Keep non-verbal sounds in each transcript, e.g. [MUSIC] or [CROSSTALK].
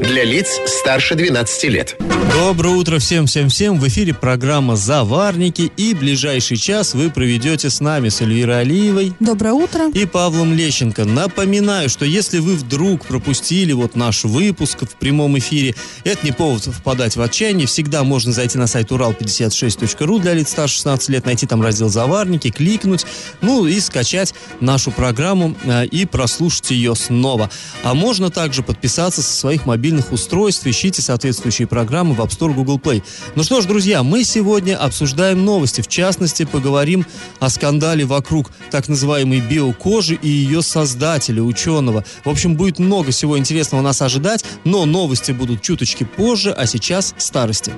Для лиц старше 12 лет. Доброе утро всем-всем-всем. В эфире программа «Заварники» и ближайший час вы проведете с нами, с Эльвирой Алиевой. Доброе утро. И Павлом Лещенко. Напоминаю, что если вы вдруг пропустили вот наш выпуск в прямом эфире, это не повод впадать в отчаяние. Всегда можно зайти на сайт урал56.ру для лиц старше 16 лет, найти там раздел «Заварники», кликнуть, ну и скачать нашу программу э, и прослушать ее снова. А можно также подписаться со своих мобильных мобильных устройств. Ищите соответствующие программы в App Store, Google Play. Ну что ж, друзья, мы сегодня обсуждаем новости. В частности, поговорим о скандале вокруг так называемой биокожи и ее создателя, ученого. В общем, будет много всего интересного нас ожидать, но новости будут чуточки позже, а сейчас старости.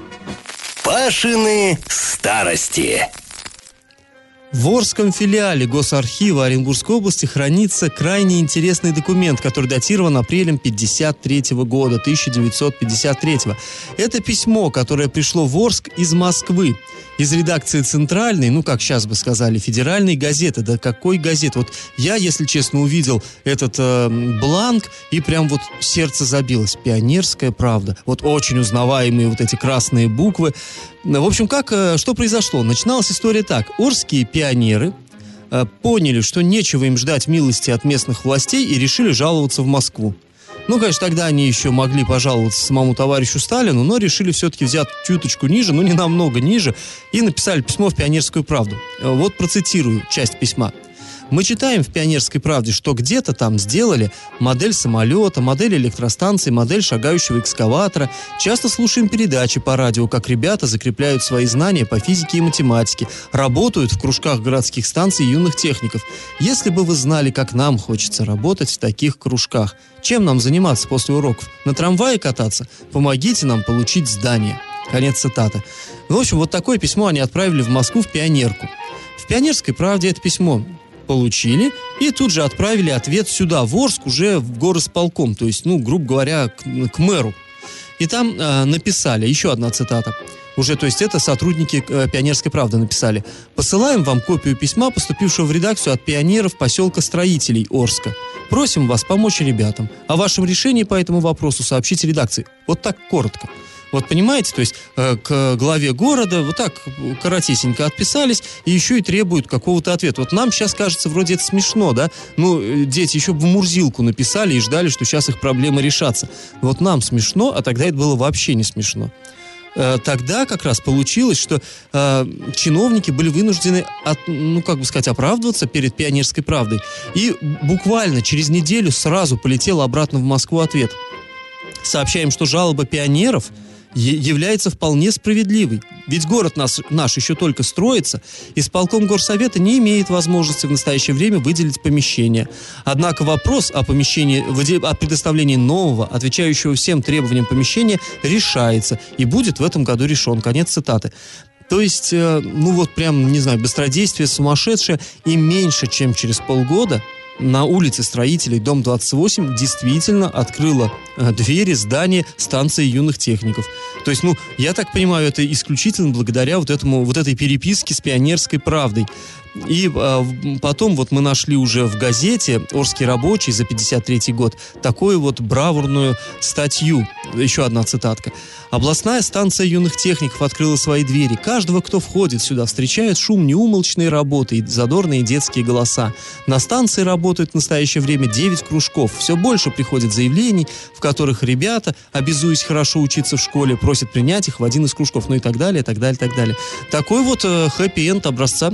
Пашины старости. В Орском филиале Госархива Оренбургской области хранится крайне интересный документ, который датирован апрелем 53 года, 1953. Это письмо, которое пришло в Орск из Москвы из редакции центральной, ну, как сейчас бы сказали, федеральной газеты. Да какой газеты? Вот я, если честно, увидел этот э, бланк, и прям вот сердце забилось. Пионерская правда. Вот очень узнаваемые вот эти красные буквы. В общем, как, э, что произошло? Начиналась история так. Орские пионеры э, поняли, что нечего им ждать милости от местных властей и решили жаловаться в Москву. Ну, конечно, тогда они еще могли пожаловаться самому товарищу Сталину, но решили все-таки взять чуточку ниже, ну, не намного ниже, и написали письмо в «Пионерскую правду». Вот процитирую часть письма. Мы читаем в «Пионерской правде», что где-то там сделали модель самолета, модель электростанции, модель шагающего экскаватора. Часто слушаем передачи по радио, как ребята закрепляют свои знания по физике и математике, работают в кружках городских станций юных техников. Если бы вы знали, как нам хочется работать в таких кружках, чем нам заниматься после уроков? На трамвае кататься? Помогите нам получить здание. Конец цитаты. В общем, вот такое письмо они отправили в Москву в Пионерку. В «Пионерской правде» это письмо получили и тут же отправили ответ сюда, в Орск, уже в горосполком, то есть, ну, грубо говоря, к, к мэру. И там э, написали, еще одна цитата, уже, то есть это сотрудники э, Пионерской правды написали. Посылаем вам копию письма, поступившего в редакцию от пионеров поселка строителей Орска. Просим вас помочь ребятам. О вашем решении по этому вопросу сообщите редакции. Вот так коротко. Вот понимаете, то есть э, к главе города вот так коротесенько отписались и еще и требуют какого-то ответа. Вот нам сейчас кажется, вроде это смешно, да? Ну, э, дети еще бы Мурзилку написали и ждали, что сейчас их проблемы решатся. Вот нам смешно, а тогда это было вообще не смешно э, тогда как раз получилось, что э, чиновники были вынуждены, от, ну, как бы сказать, оправдываться перед пионерской правдой. И буквально через неделю сразу полетел обратно в Москву ответ. Сообщаем, что жалоба пионеров – является вполне справедливой. Ведь город нас, наш еще только строится, и исполком горсовета не имеет возможности в настоящее время выделить помещение. Однако вопрос о помещении, о предоставлении нового, отвечающего всем требованиям помещения, решается и будет в этом году решен. Конец цитаты. То есть, э, ну вот прям, не знаю, быстродействие сумасшедшее, и меньше, чем через полгода на улице строителей, дом 28, действительно открыла э, двери здания станции юных техников. То есть, ну, я так понимаю, это исключительно благодаря вот этому, вот этой переписке с пионерской правдой. И э, потом вот мы нашли уже в газете «Орский рабочий» за 53 год такую вот бравурную статью. Еще одна цитатка. Областная станция юных техников открыла свои двери. Каждого, кто входит сюда, встречает шум неумолчной работы и задорные детские голоса. На станции работают в настоящее время 9 кружков. Все больше приходит заявлений, в которых ребята, обязуясь хорошо учиться в школе, просят принять их в один из кружков. Ну и так далее, так далее, так далее. Такой вот э, хэппи-энд образца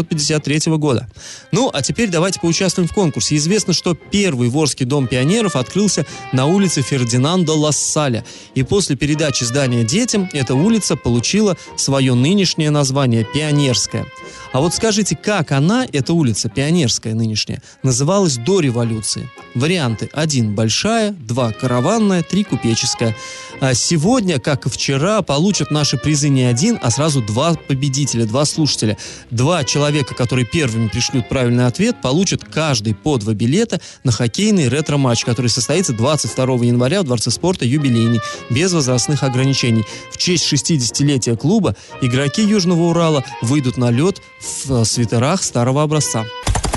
1953 года. Ну, а теперь давайте поучаствуем в конкурсе. Известно, что первый Ворский дом пионеров открылся на улице Фердинанда Лассаля. И после передачи здания детям эта улица получила свое нынешнее название – Пионерская. А вот скажите, как она, эта улица, Пионерская нынешняя, называлась до революции? Варианты. Один – большая, два – караванная, три – купеческая. А сегодня, как и вчера, получат наши призы не один, а сразу два победителя, два слушателя. Два человека человека, которые первыми пришлют правильный ответ, получат каждый по два билета на хоккейный ретро-матч, который состоится 22 января в Дворце спорта «Юбилейный», без возрастных ограничений. В честь 60-летия клуба игроки Южного Урала выйдут на лед в свитерах старого образца.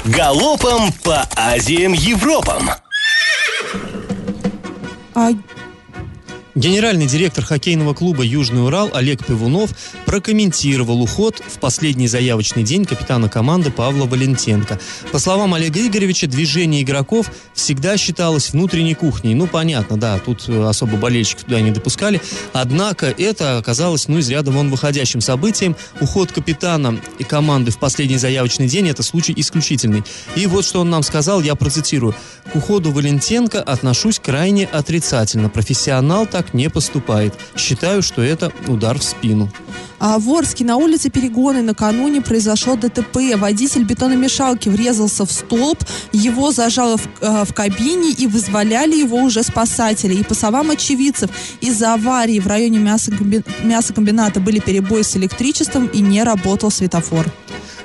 Галопом по Азиям Европам. А Генеральный директор хоккейного клуба «Южный Урал» Олег Пивунов прокомментировал уход в последний заявочный день капитана команды Павла Валентенко. По словам Олега Игоревича, движение игроков всегда считалось внутренней кухней. Ну, понятно, да, тут э, особо болельщиков туда не допускали. Однако это оказалось, ну, из ряда вон выходящим событием. Уход капитана и команды в последний заявочный день – это случай исключительный. И вот что он нам сказал, я процитирую. «К уходу Валентенко отношусь крайне отрицательно. Профессионал так не поступает. Считаю, что это удар в спину. А в Орске на улице Перегоны накануне произошло ДТП. Водитель бетономешалки врезался в столб, его зажало в, э, в кабине и вызволяли его уже спасатели. И по словам очевидцев, из-за аварии в районе мясокомби- мясокомбината были перебои с электричеством и не работал светофор.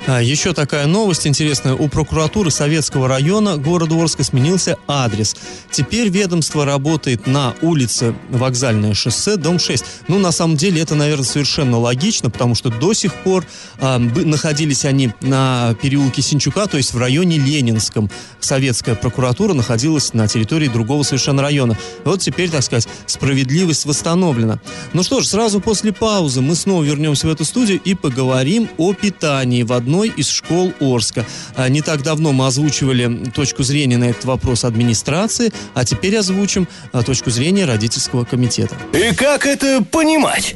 А, еще такая новость интересная. У прокуратуры Советского района города Орска сменился адрес. Теперь ведомство работает на улице Вокзальное шоссе, дом 6. Ну, на самом деле, это, наверное, совершенно логично, потому что до сих пор бы- находились они на переулке Синчука, то есть в районе Ленинском. Советская прокуратура находилась на территории другого совершенно района. Вот теперь, так сказать, справедливость восстановлена. Ну что ж, сразу после паузы мы снова вернемся в эту студию и поговорим о питании в одной из школ Орска. А, Не так давно мы озвучивали точку зрения на этот вопрос администрации, а теперь озвучим а, точку зрения родительского комитета. И как это понимать?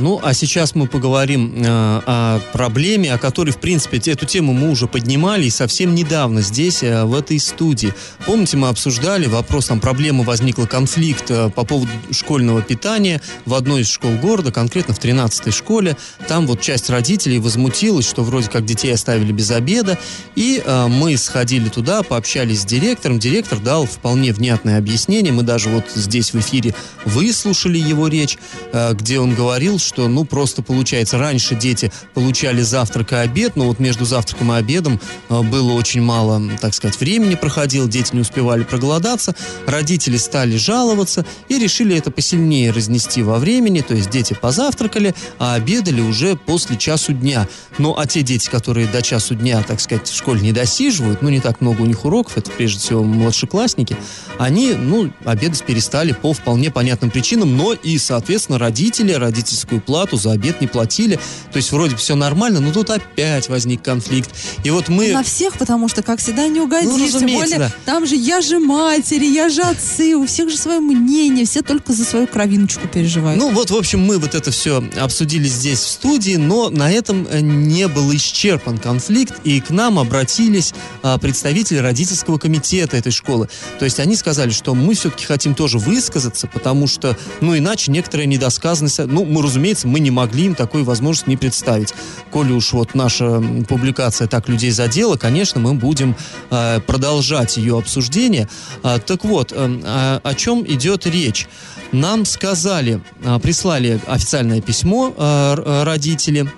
Ну, а сейчас мы поговорим э, о проблеме, о которой, в принципе, эту тему мы уже поднимали и совсем недавно здесь, э, в этой студии. Помните, мы обсуждали вопрос, там проблема возникла, конфликт э, по поводу школьного питания в одной из школ города, конкретно в 13-й школе. Там вот часть родителей возмутилась, что вроде как детей оставили без обеда. И э, мы сходили туда, пообщались с директором. Директор дал вполне внятное объяснение. Мы даже вот здесь в эфире выслушали его речь, э, где он говорил, что, ну, просто получается, раньше дети получали завтрак и обед, но вот между завтраком и обедом э, было очень мало, так сказать, времени проходило, дети не успевали проголодаться, родители стали жаловаться и решили это посильнее разнести во времени, то есть дети позавтракали, а обедали уже после часу дня. Ну, а те дети, которые до часу дня, так сказать, в школе не досиживают, ну, не так много у них уроков, это прежде всего младшеклассники, они, ну, обедать перестали по вполне понятным причинам, но и, соответственно, родители родительскую плату за обед не платили. То есть вроде все нормально, но тут опять возник конфликт. И вот мы... На всех, потому что, как всегда, не угодишь. Ну, Тем более, да. там же я же матери, я же отцы, у всех же свое мнение, все только за свою кровиночку переживают. Ну вот, в общем, мы вот это все обсудили здесь в студии, но на этом э, не был исчерпан конфликт, и к нам обратились а, представители родительского комитета этой школы. То есть они сказали, что мы все-таки хотим тоже высказаться, потому что, ну, иначе некоторая недосказанность, ну, мы, разумеется, мы не могли им такой возможности не представить. Коли уж вот наша публикация так людей задела, конечно, мы будем э, продолжать ее обсуждение. А, так вот, э, а, о чем идет речь? Нам сказали, а, прислали официальное письмо р- а, родители,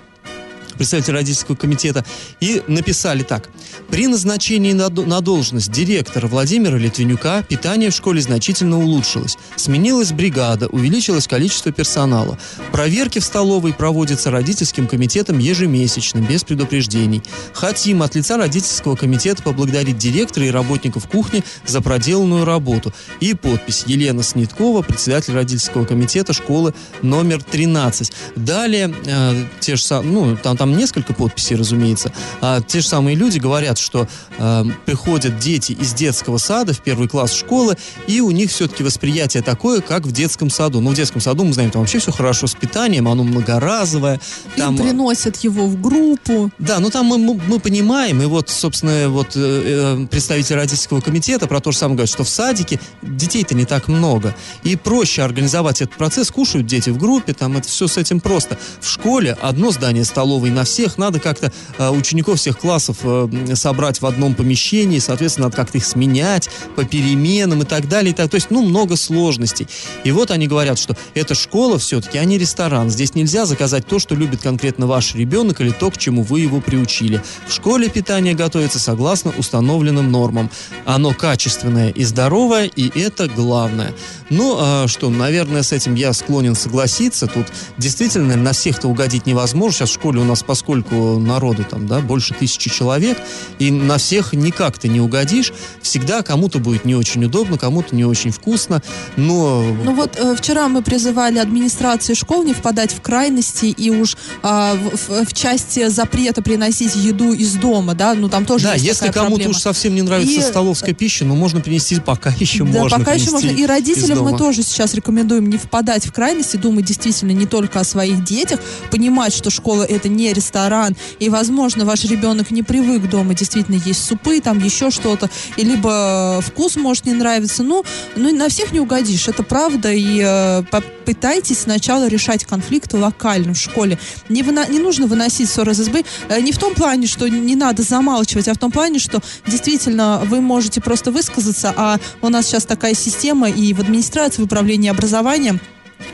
представители родительского комитета, и написали так. При назначении на, до- на должность директора Владимира Литвинюка питание в школе значительно улучшилось. Сменилась бригада, увеличилось количество персонала. Проверки в столовой проводятся родительским комитетом ежемесячно, без предупреждений. Хотим от лица родительского комитета поблагодарить директора и работников кухни за проделанную работу. И подпись Елена Сниткова, председатель родительского комитета школы номер 13. Далее, э, те же ну, там, там несколько подписей, разумеется, а те же самые люди говорят, что э, приходят дети из детского сада в первый класс школы, и у них все-таки восприятие такое, как в детском саду. Ну, в детском саду, мы знаем, там вообще все хорошо с питанием, оно многоразовое. Им Там, приносят его в группу. да, ну там мы, мы- мы понимаем, и вот, собственно, вот э, э, представитель родительского комитета про то же самое говорит, что в садике детей-то не так много, и проще организовать этот процесс, кушают дети в группе, там это все с этим просто. В школе одно здание столовой на всех, надо как-то э, учеников всех классов э, собрать в одном помещении, соответственно, надо как-то их сменять по переменам и так далее. И так. То есть, ну, много сложностей. И вот они говорят, что эта школа все-таки, а не ресторан. Здесь нельзя заказать то, что любит конкретно ваш ребенок или то, к чему вы его приучили. В школе питание готовится согласно установленным нормам. Оно качественное и здоровое, и это главное. Ну, а что, наверное, с этим я склонен согласиться. Тут действительно на всех-то угодить невозможно. Сейчас в школе у нас, поскольку народу там, да, больше тысячи человек, и на всех никак ты не угодишь. Всегда кому-то будет не очень удобно, кому-то не очень вкусно, но... Ну вот э, вчера мы призывали администрации школ не впадать в крайности и уж э, в, в части запрета приносить еду из дома, да, ну там тоже Да, если кому-то уж совсем не нравится И- столовская пища, но можно принести пока [LAUGHS] еще Да, можно пока еще можно. И родителям мы тоже сейчас рекомендуем не впадать в крайности, думать действительно не только о своих детях, понимать, что школа это не ресторан, и, возможно, ваш ребенок не привык дома действительно есть супы, там еще что-то, и либо вкус может не нравиться. Ну, ну на всех не угодишь, это правда, и э, попытайтесь сначала решать конфликты локально в школе. Не, выно- не нужно выносить ссоры из избы, э, не в том плане, что не надо замалчивать, а в том плане, что действительно вы можете просто высказаться, а у нас сейчас такая система и в администрации, в управлении образованием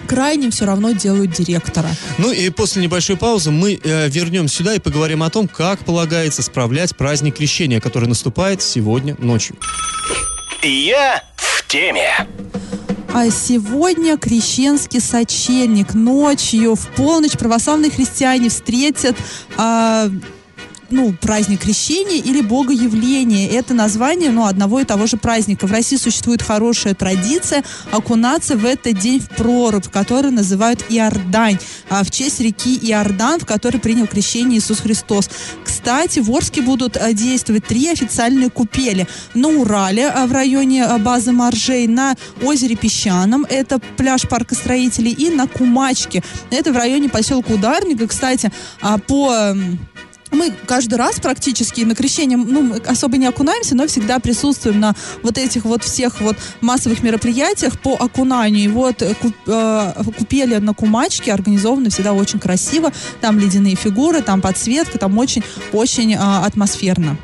крайним все равно делают директора. Ну и после небольшой паузы мы э, вернемся сюда и поговорим о том, как полагается справлять праздник Крещения, который наступает сегодня ночью. Я в теме. А сегодня крещенский сочельник. Ночью, в полночь православные христиане встретят а, ну, праздник крещения или богоявления. Это название ну, одного и того же праздника. В России существует хорошая традиция окунаться в этот день в прорубь, который называют Иордань, а, в честь реки Иордан, в которой принял крещение Иисус Христос. Кстати, в Орске будут а, действовать три официальные купели. На Урале, а, в районе базы Моржей, на озере Песчаном, это пляж парка строителей, и на Кумачке, это в районе поселка Ударника. Кстати, по... мы каждый раз практически на крещение, ну, особо не окунаемся, но всегда присутствуем на вот этих вот всех вот массовых мероприятиях по окунанию. И вот э, куп- э, купели на Кумачке организованы всегда очень красиво. Там ледяные фигуры, там подсветка, там очень-очень атмосферно.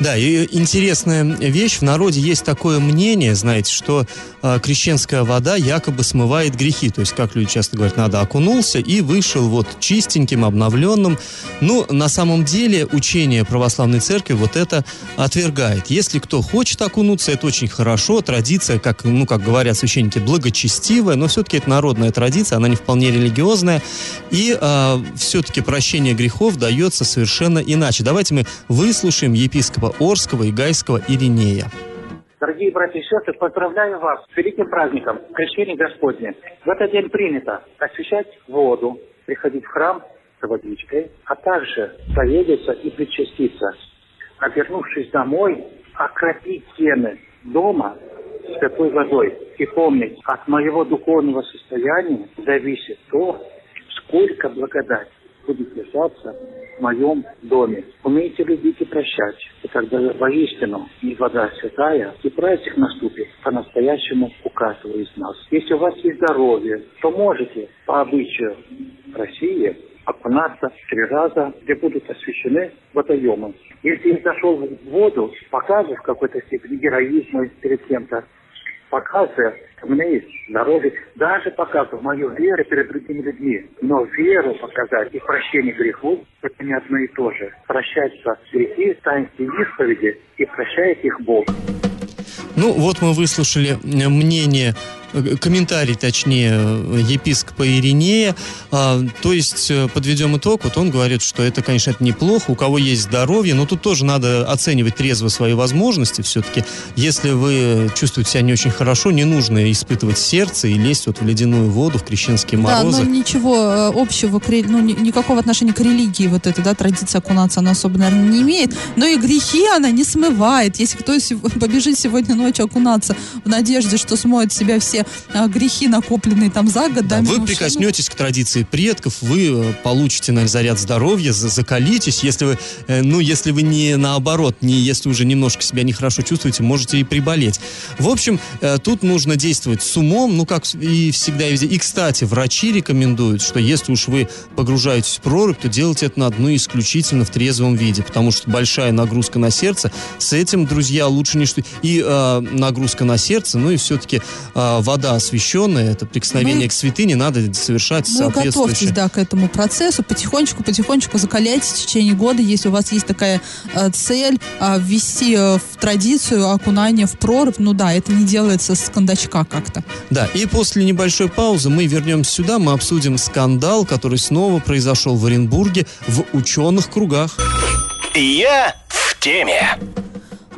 Да, и интересная вещь. В народе есть такое мнение, знаете, что э, крещенская вода якобы смывает грехи. То есть, как люди часто говорят, надо окунулся и вышел вот чистеньким, обновленным. Ну, на самом деле, учение православной церкви вот это отвергает. Если кто хочет окунуться, это очень хорошо. Традиция, как, ну, как говорят священники, благочестивая, но все-таки это народная традиция, она не вполне религиозная. И все-таки прощение грехов дается совершенно иначе. Давайте мы выслушаем епископа Орского и Гайского Иринея. Дорогие братья и сестры, поздравляю вас с великим праздником, Крещение Господне. В этот день принято освещать воду, приходить в храм с водичкой, а также проедиться и причаститься. А вернувшись домой, окропить стены дома святой водой. И помнить, от моего духовного состояния зависит то, сколько благодать будет лежаться в моем доме. Умейте любить и прощать, и тогда воистину и вода святая, и праздник наступит по-настоящему у из нас. Если у вас есть здоровье, то можете по обычаю России окунаться три раза, где будут освящены водоемы. Если я зашел в воду, показывая в какой-то степени героизм перед кем-то, показывая, что у здоровье, даже показывая мою веру перед другими людьми. Но веру показать и прощение грехов – это не одно и то же. Прощаются грехи в таинстве исповеди и прощает их Бог. Ну, вот мы выслушали мнение комментарий, точнее, епископа Иринея. А, то есть, э, подведем итог, вот он говорит, что это, конечно, это неплохо, у кого есть здоровье, но тут тоже надо оценивать трезво свои возможности все-таки. Если вы чувствуете себя не очень хорошо, не нужно испытывать сердце и лезть вот в ледяную воду, в крещенские морозы. Да, но ничего э, общего, ну, ни- никакого отношения к религии вот эта, да, традиция окунаться, она особо, наверное, не имеет. Но и грехи она не смывает. Если кто [LAUGHS] побежит сегодня ночью окунаться в надежде, что смоет себя все все а, грехи, накопленные там за год. Да, да, вы минувшие. прикоснетесь к традиции предков, вы э, получите на заряд здоровья, за- закалитесь. Если вы, э, ну, если вы не наоборот, не если уже немножко себя нехорошо чувствуете, можете и приболеть. В общем, э, тут нужно действовать с умом, ну, как и всегда и везде. И, кстати, врачи рекомендуют, что если уж вы погружаетесь в прорубь, то делайте это на дну исключительно в трезвом виде, потому что большая нагрузка на сердце. С этим, друзья, лучше не что... И э, нагрузка на сердце, ну и все-таки э, вода освященная, это прикосновение Ну, к святыне надо совершать Ну, готовьтесь, соответствующе. да, к этому процессу. Потихонечку, потихонечку закаляйтесь в течение года, если у вас есть такая э, цель э, ввести э, в традицию окунания в прорубь. Ну да, это не делается с кондачка как-то. Да, и после небольшой паузы мы вернемся сюда, мы обсудим скандал, который снова произошел в Оренбурге в ученых кругах. Я в теме.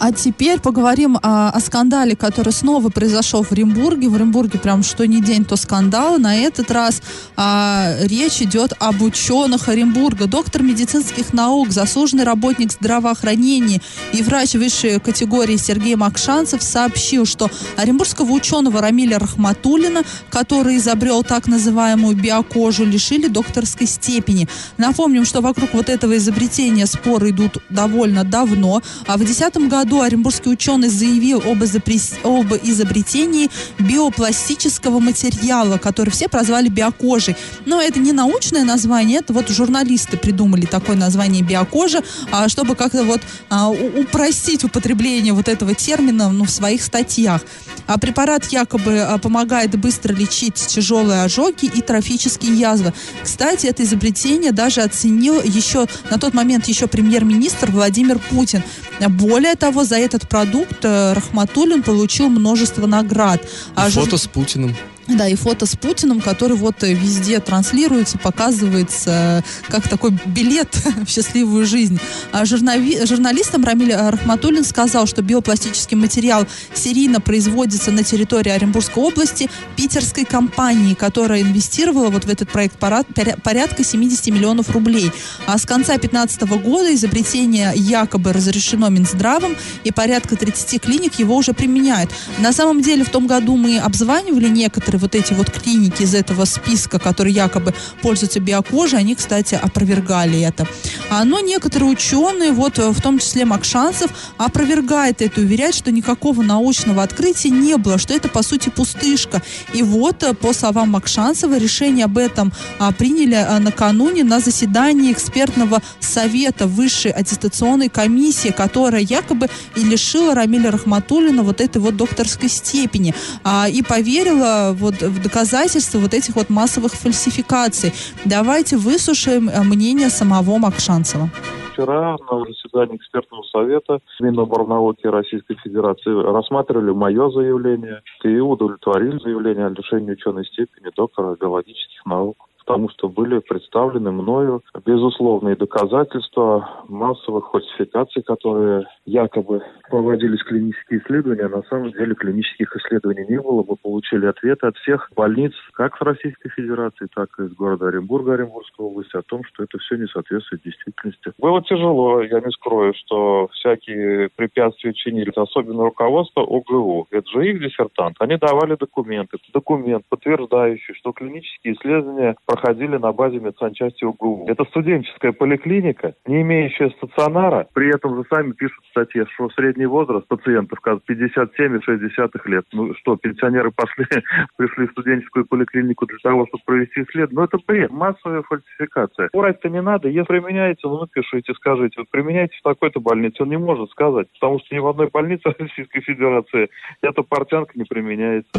А теперь поговорим о, о скандале, который снова произошел в Оренбурге. В Оренбурге прям что ни день, то скандал. На этот раз а, речь идет об ученых Оренбурга. Доктор медицинских наук, заслуженный работник здравоохранения и врач высшей категории Сергей Макшанцев сообщил, что оренбургского ученого Рамиля Рахматуллина, который изобрел так называемую биокожу, лишили докторской степени. Напомним, что вокруг вот этого изобретения споры идут довольно давно. А в 2010 году оренбургский ученый заявил об, изобрес- об изобретении биопластического материала, который все прозвали биокожей. Но это не научное название, это вот журналисты придумали такое название биокожа, а, чтобы как-то вот а, упростить употребление вот этого термина ну, в своих статьях. А препарат якобы а, помогает быстро лечить тяжелые ожоги и трофические язвы. Кстати, это изобретение даже оценил еще на тот момент еще премьер-министр Владимир Путин. Более того, за этот продукт э, Рахматуллин получил множество наград. И А жур- фото с Путиным. Да, и фото с Путиным, который вот э, везде транслируется, показывается э, как такой билет [LAUGHS] в счастливую жизнь. А журнави- журналистам Рамиль Рахматуллин сказал, что биопластический материал серийно производится на территории Оренбургской области питерской компании, которая инвестировала вот в этот проект порядка 70 миллионов рублей. А с конца 2015 года изобретение якобы разрешено Минздравом, и порядка 30 клиник его уже применяют. На самом деле в том году мы обзванивали некоторые вот эти вот клиники из этого списка, которые якобы пользуются биокожей, они, кстати, опровергали это. А, но некоторые ученые, вот э, в том числе Макшанцев, опровергает это уверяет, что никакого научного открытия не было, что это по сути пустышка. И вот, э, по словам Макшанцева, решение об этом а, приняли а, накануне на заседании экспертного совета высшей аттестационной комиссии, которая якобы и лишила Рамиля Рахматуллина вот этой вот докторской степени. А, и поверила вот в доказательства вот этих вот массовых фальсификаций. Давайте выслушаем э, мнение самого Макшанцева. Вчера на заседании экспертного совета Миноборнауки Российской Федерации рассматривали мое заявление и удовлетворили заявление о лишении ученой степени доктора биологических наук потому что были представлены мною безусловные доказательства массовых фальсификаций, которые якобы проводились клинические исследования, а на самом деле клинических исследований не было. Мы получили ответы от всех больниц, как с Российской Федерации, так и из города Оренбурга, Оренбургской области, о том, что это все не соответствует действительности. Было тяжело, я не скрою, что всякие препятствия чинили, особенно руководство ОГУ. Это же их диссертант. Они давали документы. Документ, подтверждающий, что клинические исследования проходили на базе медсанчасти ОГУ. Это студенческая поликлиника, не имеющая стационара. При этом же сами пишут в статье, что средний возраст пациентов 57,6 лет. Ну что, пенсионеры пошли, [LAUGHS] пришли в студенческую поликлинику для того, чтобы провести исследование? Ну это бред, массовая фальсификация. Врать-то не надо, если применяете, ну напишите, скажите, вот применяйте в такой-то больнице. Он не может сказать, потому что ни в одной больнице [LAUGHS] Российской Федерации эта портянка не применяется.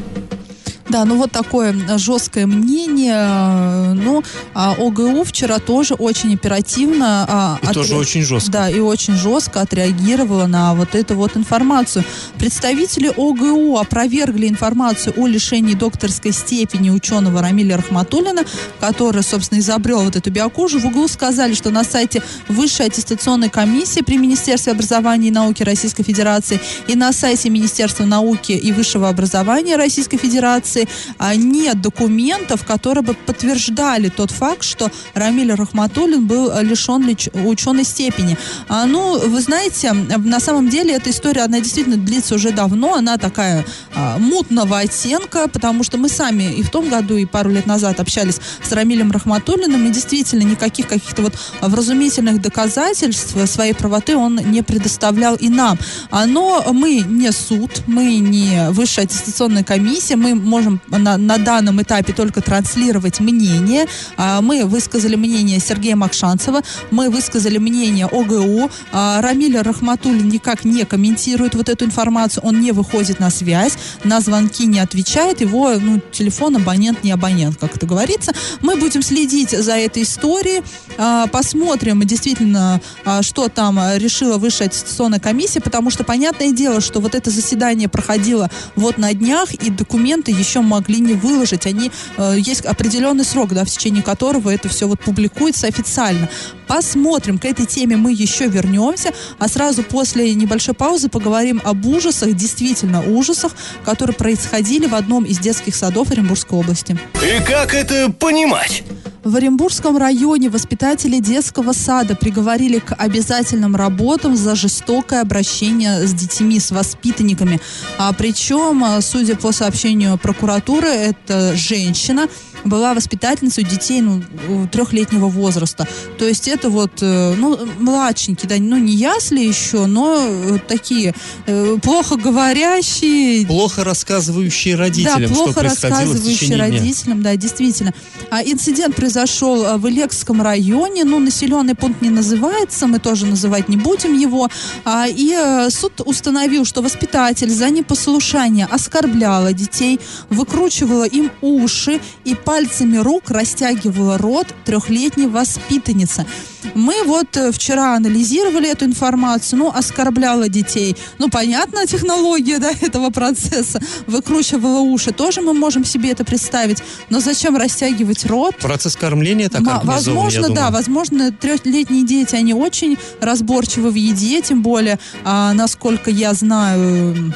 Да, ну вот такое жесткое мнение. Ну, а ОГУ вчера тоже очень оперативно... а, И тоже очень жестко. Да, и очень жестко отреагировала на вот эту вот информацию. Представители ОГУ опровергли информацию о лишении докторской степени ученого Рамиля Рахматуллина, который, собственно, изобрел вот эту биокожу. В ОГУ сказали, что на сайте Высшей аттестационной комиссии при Министерстве образования и науки Российской Федерации и на сайте Министерства науки и высшего образования Российской Федерации а, нет документов, которые бы подтверждали тот факт, что Рамиль Рахматуллин был лишен лич- ученой степени. А, ну, вы знаете, на самом деле эта история, она действительно длится уже давно, она такая а, мутного оттенка, потому что мы сами и в том году, и пару лет назад общались с Рамилем Рахматуллиным, и действительно никаких каких-то вот вразумительных доказательств своей правоты он не предоставлял и нам. А, Но мы не суд, мы не высшая аттестационная комиссия, мы можем на, на данном этапе только транслировать мнение. А, Мы высказали мнение Сергея Макшанцева, мы высказали мнение ОГУ. А, Рамиль Рахматуллин никак не комментирует вот эту информацию, он не выходит на связь, на звонки не отвечает, его ну, телефон абонент не абонент, как это говорится. Мы будем следить за этой историей, а, посмотрим действительно, что там решила высшая аттестационная комиссия, потому что понятное дело, что вот это заседание проходило вот на днях, и документы еще могли не выложить. Они, э, есть определенный срок, да, в течение которого это все вот публикуется официально. Посмотрим, к этой теме мы еще вернемся, а сразу после небольшой паузы поговорим об ужасах, действительно ужасах, которые происходили в одном из детских садов Оренбургской области. И как это понимать? В Оренбургском районе воспитатели детского сада приговорили к обязательным работам за жестокое обращение с детьми, с воспитанниками. А причем, а, судя по сообщению прокуратуры, это женщина была воспитательницей детей ну, трехлетнего возраста. То есть это вот, э, ну, младшенькие, да, ну, не ясли еще, но э, такие э, плохо говорящие, Плохо рассказывающие родителям, да, что плохо в рассказывающие течение дня. родителям, да, действительно. А инцидент произошел в Илекском районе, ну, населенный пункт не называется, мы тоже называть не будем его. А, и суд установил, что воспитатель за непослушание оскорбляла детей, выкручивала им уши и пальцами рук растягивала рот трехлетней воспитанницы. Мы вот э, вчера анализировали эту информацию, ну, оскорбляла детей. Ну, понятно, технология, да, [LAUGHS] этого процесса. Выкручивала уши. Тоже мы можем себе это представить. Но зачем растягивать рот? Процесс кормления так я Возможно, да, возможно, трехлетние дети, они очень разборчивы в еде, тем более, а, насколько я знаю,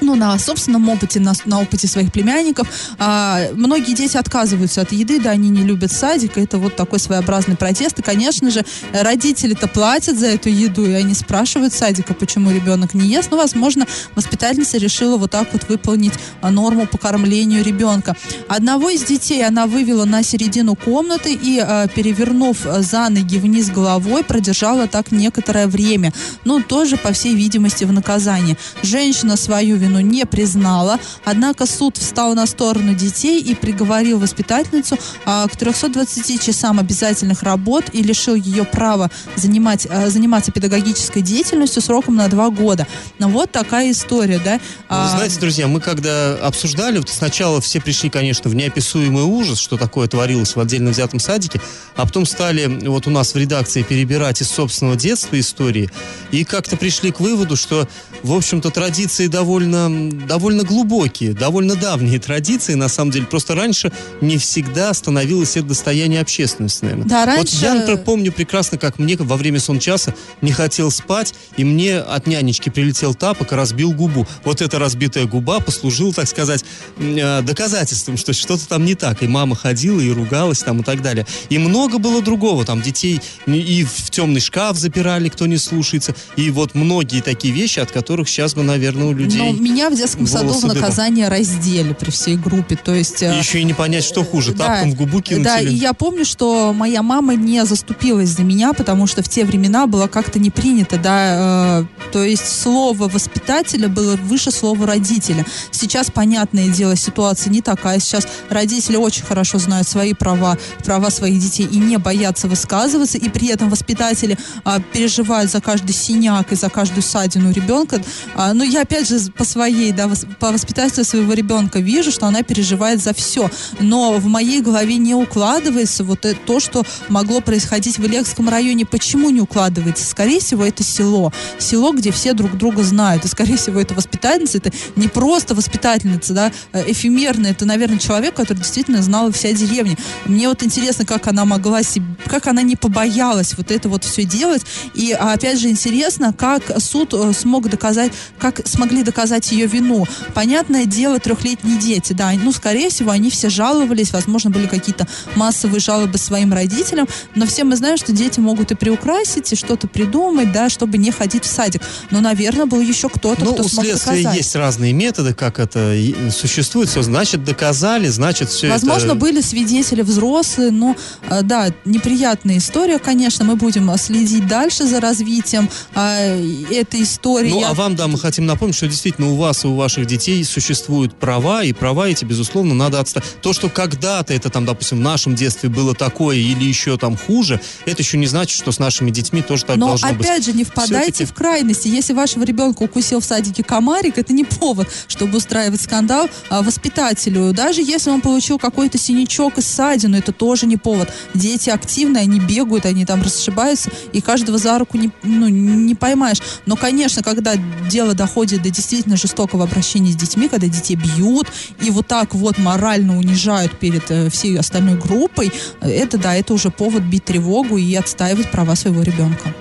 ну, на собственном опыте, на, на опыте своих племянников, а, многие дети отказываются от еды, да, они не любят садик, это вот такой своеобразный протест, и, конечно же, родители-то платят за эту еду, и они спрашивают садика, почему ребенок не ест, ну, возможно, воспитательница решила вот так вот выполнить норму по кормлению ребенка. Одного из детей она вывела на середину комнаты и, а, перевернув а, за ноги вниз головой, продержала так некоторое время. Ну, тоже, по всей видимости, в наказание. Женщина свою вину не признала, однако суд встал на сторону детей и приговорил воспитательницу а, к 320 часам обязательных работ и лишил ее права занимать, а, заниматься педагогической деятельностью сроком на два года. Ну, вот такая история, да. Вы А, знаете, друзья, мы когда обсуждали, вот сначала все пришли, конечно, в неописуемый ужас, что такое творилось в отдельно взятом садике, а потом стали вот у нас в редакции перебирать из собственного детства истории, и как-то пришли к выводу, что, в общем-то, традиции довольно, довольно глубокие, довольно давние традиции, на самом деле. Просто раньше не всегда становилось это достояние общественности, наверное. Да, Вот раньше- я, например, помню прекрасно, как мне во время сончаса не хотел спать, и мне от нянечки прилетел тапок и разбил губу. Вот эта разбитая губа послужила, так сказать, э, доказательством, что что-то там не так. И мама ходила и ругалась там и так далее. И много было другого. Там детей и в темный шкаф запирали, кто не слушается. И вот многие такие вещи, от которых сейчас бы, наверное, у людей... Но меня в детском саду в волосы наказание раздели при всей группе. То есть... э, Еще и не понять, что хуже, Да, тапком в губу кинуть Да, или- и я помню, что моя мама не заступилась за меня, потому что в те времена было как-то не принято, да, э, то есть слово воспитателя было выше слова родителя. Сейчас, понятное дело, ситуация не такая. Сейчас родители очень хорошо знают свои права, права своих детей и не боятся высказываться, и при этом воспитатели а, переживают за каждый синяк и за каждую ссадину ребенка. А, ну, я опять же по своей, да, вос- по воспитательству своего ребенка вижу, что она переживает за все. Но в моей голове не укладывается вот это, то, что могло происходить в Илекском районе. Почему не укладывается? Скорее всего, это село. Село, где все друг друга знают. И, скорее всего, это воспитательница. Это не просто воспитательница, да, э, эфемерная. Это, наверное, человек, который действительно знала вся деревня. Мне вот интересно, как она могла себе, как она не побоялась вот это вот все делать. И, а, опять же, интересно, как суд э, смог доказать, как смогли доказать доказать ее вину. Понятное дело, трехлетние дети, да, ну, скорее всего, они все жаловались, возможно, были какие-то массовые жалобы своим родителям, но все мы знаем, что дети могут и приукрасить, и что-то придумать, да, чтобы не ходить в садик. Но, наверное, был еще кто-то, Ну, кто у смог доказать. есть разные методы, как это существует. Все, значит, доказали, значит, все Возможно, это... были свидетели взрослые, но э, да, неприятная история, конечно. Мы будем э, следить дальше за развитием э, этой истории. Ну, а вам, да, мы хотим напомнить, что действительно у вас и у ваших детей существуют права, и права эти, безусловно, надо отстать. То, что когда-то это там, допустим, в нашем детстве было такое или еще там хуже, это еще не значит, что с нашими детьми тоже так Но должно быть. опять же, не впадайте в крайности. Если вашего ребенка укусил в садике комарик, это не повод, чтобы устраивать скандал а, воспитателю. Даже если он получил какой-то синячок и ссадину, это тоже не повод. Дети активные, они бегают, они там расшибаются, и каждого за руку не, ну, не поймаешь. Но, конечно, когда дело доходит до действительно жестокого обращения с детьми, когда детей бьют и вот так вот морально унижают перед э, всей остальной группой, э, это да, это уже повод бить тревогу и отстаивать права своего ребенка.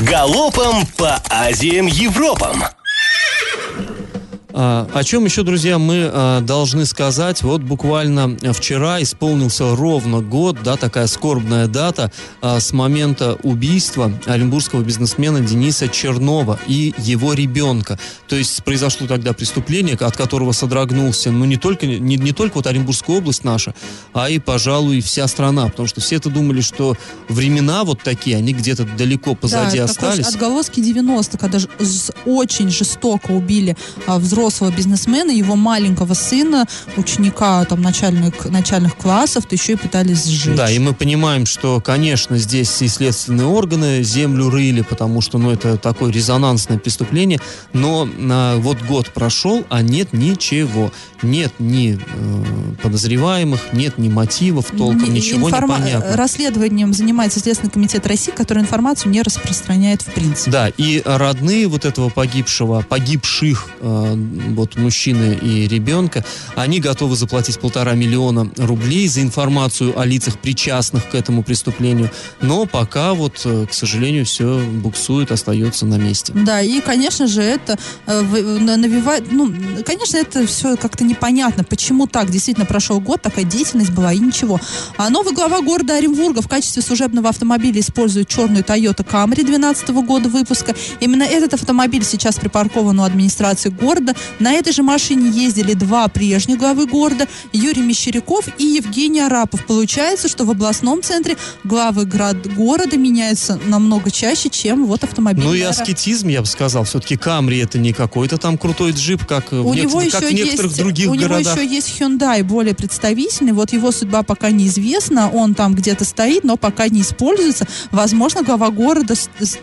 Галопом по Азиям Европам. А, о чем еще, друзья, мы а, должны сказать? Вот буквально вчера исполнился ровно год, да, такая скорбная дата а, с момента убийства оренбургского бизнесмена Дениса Чернова и его ребенка. То есть произошло тогда преступление, от которого содрогнулся, ну, не только, не, не только вот Оренбургская область наша, а и, пожалуй, вся страна, потому что все это думали, что времена вот такие, они где-то далеко позади да, остались. отголоски 90 когда очень жестоко убили а, взрослого бизнесмена, его маленького сына, ученика там начальных, начальных классов, то еще и пытались сжечь. Да, и мы понимаем, что, конечно, здесь и следственные органы землю рыли, потому что, ну, это такое резонансное преступление, но а, вот год прошел, а нет ничего. Нет ни э, подозреваемых, нет ни мотивов толком, Не- ничего информа- не понятно. Расследованием занимается Следственный комитет России, который информацию не распространяет в принципе. Да, и родные вот этого погибшего, погибших э, вот мужчины и ребенка, они готовы заплатить полтора миллиона рублей за информацию о лицах, причастных к этому преступлению. Но пока вот, э, к сожалению, все буксует, остается на месте. Да, и, конечно же, это э, на- навевает, ну, конечно, это все как-то непонятно, почему так. Действительно, прошел год, такая деятельность была, и ничего. А новый глава города Оренбурга в качестве служебного автомобиля использует черную Toyota Camry 2012 года выпуска. Именно этот автомобиль сейчас припаркован у администрации города. На этой же машине ездили два прежних главы города, Юрий Мещеряков и Евгений Арапов. Получается, что в областном центре главы град- города меняются намного чаще, чем вот автомобиль. Ну и аскетизм, я бы сказал. Все-таки Камри это не какой-то там крутой джип, как, У в, нек- него как в некоторых есть, других у него городах. еще есть Hyundai более представительный. Вот его судьба пока неизвестна. Он там где-то стоит, но пока не используется. Возможно, глава города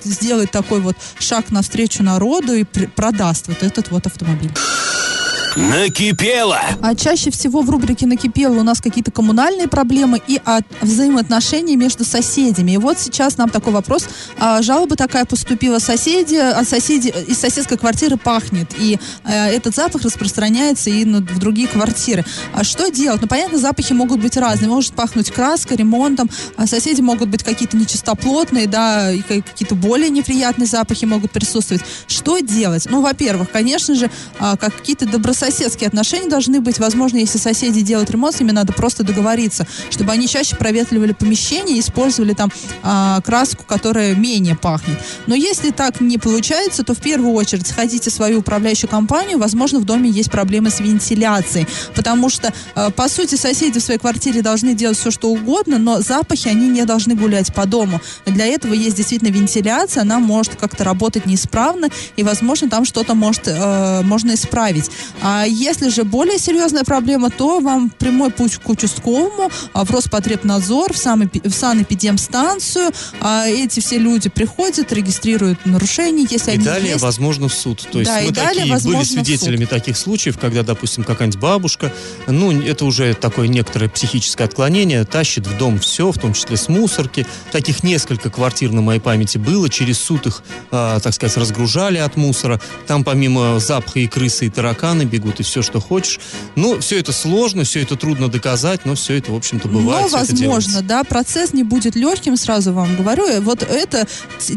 сделает такой вот шаг навстречу народу и пр- продаст вот этот вот автомобиль. Obrigado. Накипело. А чаще всего в рубрике «Накипело» у нас какие-то коммунальные проблемы и от взаимоотношения между соседями. И вот сейчас нам такой вопрос. А, жалоба такая поступила. Соседи, от соседей из соседской квартиры пахнет. И э, этот запах распространяется и на- в другие квартиры. А что делать? Ну, понятно, запахи могут быть разные. Может пахнуть краской, ремонтом. А соседи могут быть какие-то нечистоплотные, да, и ка- какие-то более неприятные запахи могут присутствовать. Что делать? Ну, во-первых, конечно же, а, как какие-то добрососедские отношения должны быть. Возможно, если соседи делают ремонт, с ними надо просто договориться, чтобы они чаще проветривали помещение и использовали там а, краску, которая менее пахнет. Но если так не получается, то в первую очередь сходите в свою управляющую компанию. Возможно, в доме есть проблемы с вентиляцией, потому что, а, по сути, соседи в своей квартире должны делать все, что угодно, но запахи, они не должны гулять по дому. Для этого есть действительно вентиляция, она может как-то работать неисправно, и, возможно, там что-то может, э, можно исправить. А если же более серьезная проблема, то вам прямой путь к участковому, а, в Роспотребнадзор, в, санэпи- в санэпидемстанцию. А эти все люди приходят, регистрируют нарушения, если И они далее, есть. возможно, в суд. То есть Да, мы далее, такие возможно, были свидетелями таких случаев, когда, допустим, какая-нибудь бабушка, ну, это уже такое некоторое психическое отклонение, тащит в дом все, в том числе с мусорки. Таких несколько квартир на моей памяти было. Через суд их, а, так сказать, разгружали от мусора. Там помимо запаха и крысы, и тараканы бегут и все, что хочешь. Ну, все это сложно, все это трудно доказать, но все это, в общем-то, бывает. Но, возможно, да, процесс не будет легким, сразу вам говорю. Вот это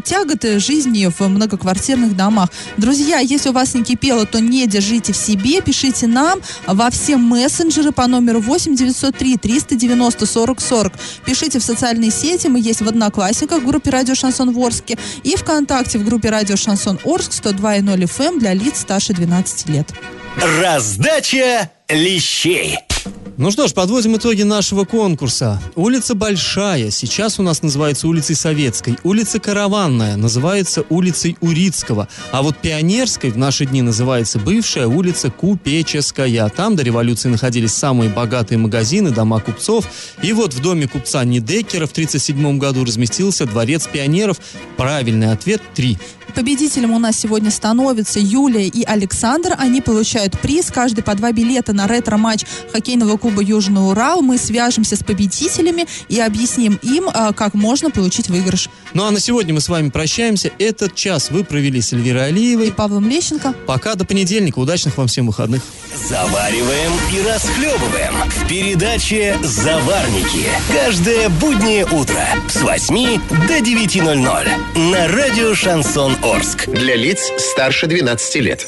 тяготы жизни в многоквартирных домах. Друзья, если у вас не кипело, то не держите в себе, пишите нам во все мессенджеры по номеру 8 903 390 40 40. Пишите в социальные сети, мы есть в Одноклассниках в группе Радио Шансон Ворске и ВКонтакте в группе Радио Шансон Орск 102.0 FM эм для лиц старше 12 лет. Раздача лещей. Ну что ж, подводим итоги нашего конкурса. Улица Большая, сейчас у нас называется улицей Советской. Улица Караванная называется улицей Урицкого. А вот Пионерской в наши дни называется бывшая улица Купеческая. Там до революции находились самые богатые магазины, дома купцов. И вот в доме купца Недекера в 1937 году разместился дворец пионеров. Правильный ответ – 3. Победителем у нас сегодня становятся Юлия и Александр. Они получают приз, каждый по два билета на ретро-матч хоккейного клуба Южный Урал. Мы свяжемся с победителями и объясним им, а, как можно получить выигрыш. Ну а на сегодня мы с вами прощаемся. Этот час вы провели с Эльвирой И Алиевой. Павлом Лещенко. Пока до понедельника. Удачных вам всем выходных. Завариваем и расхлебываем в передаче «Заварники». Каждое буднее утро с 8 до 9.00 на радио «Шансон Орск». Для лиц старше 12 лет.